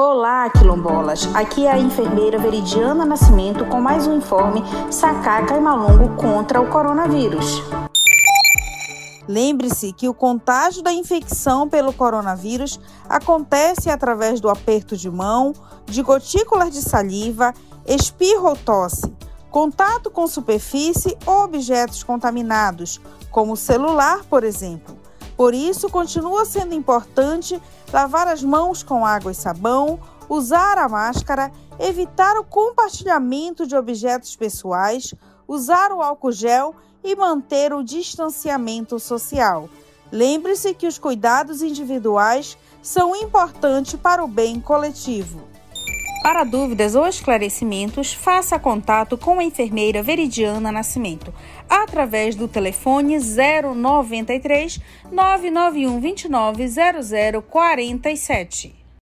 Olá, quilombolas! Aqui é a enfermeira Veridiana Nascimento com mais um informe Sacaca e Malungo contra o coronavírus. Lembre-se que o contágio da infecção pelo coronavírus acontece através do aperto de mão, de gotículas de saliva, espirro ou tosse, contato com superfície ou objetos contaminados, como celular, por exemplo. Por isso, continua sendo importante lavar as mãos com água e sabão, usar a máscara, evitar o compartilhamento de objetos pessoais, usar o álcool gel e manter o distanciamento social. Lembre-se que os cuidados individuais são importantes para o bem coletivo. Para dúvidas ou esclarecimentos, faça contato com a enfermeira Veridiana Nascimento através do telefone 093 991 29 0047.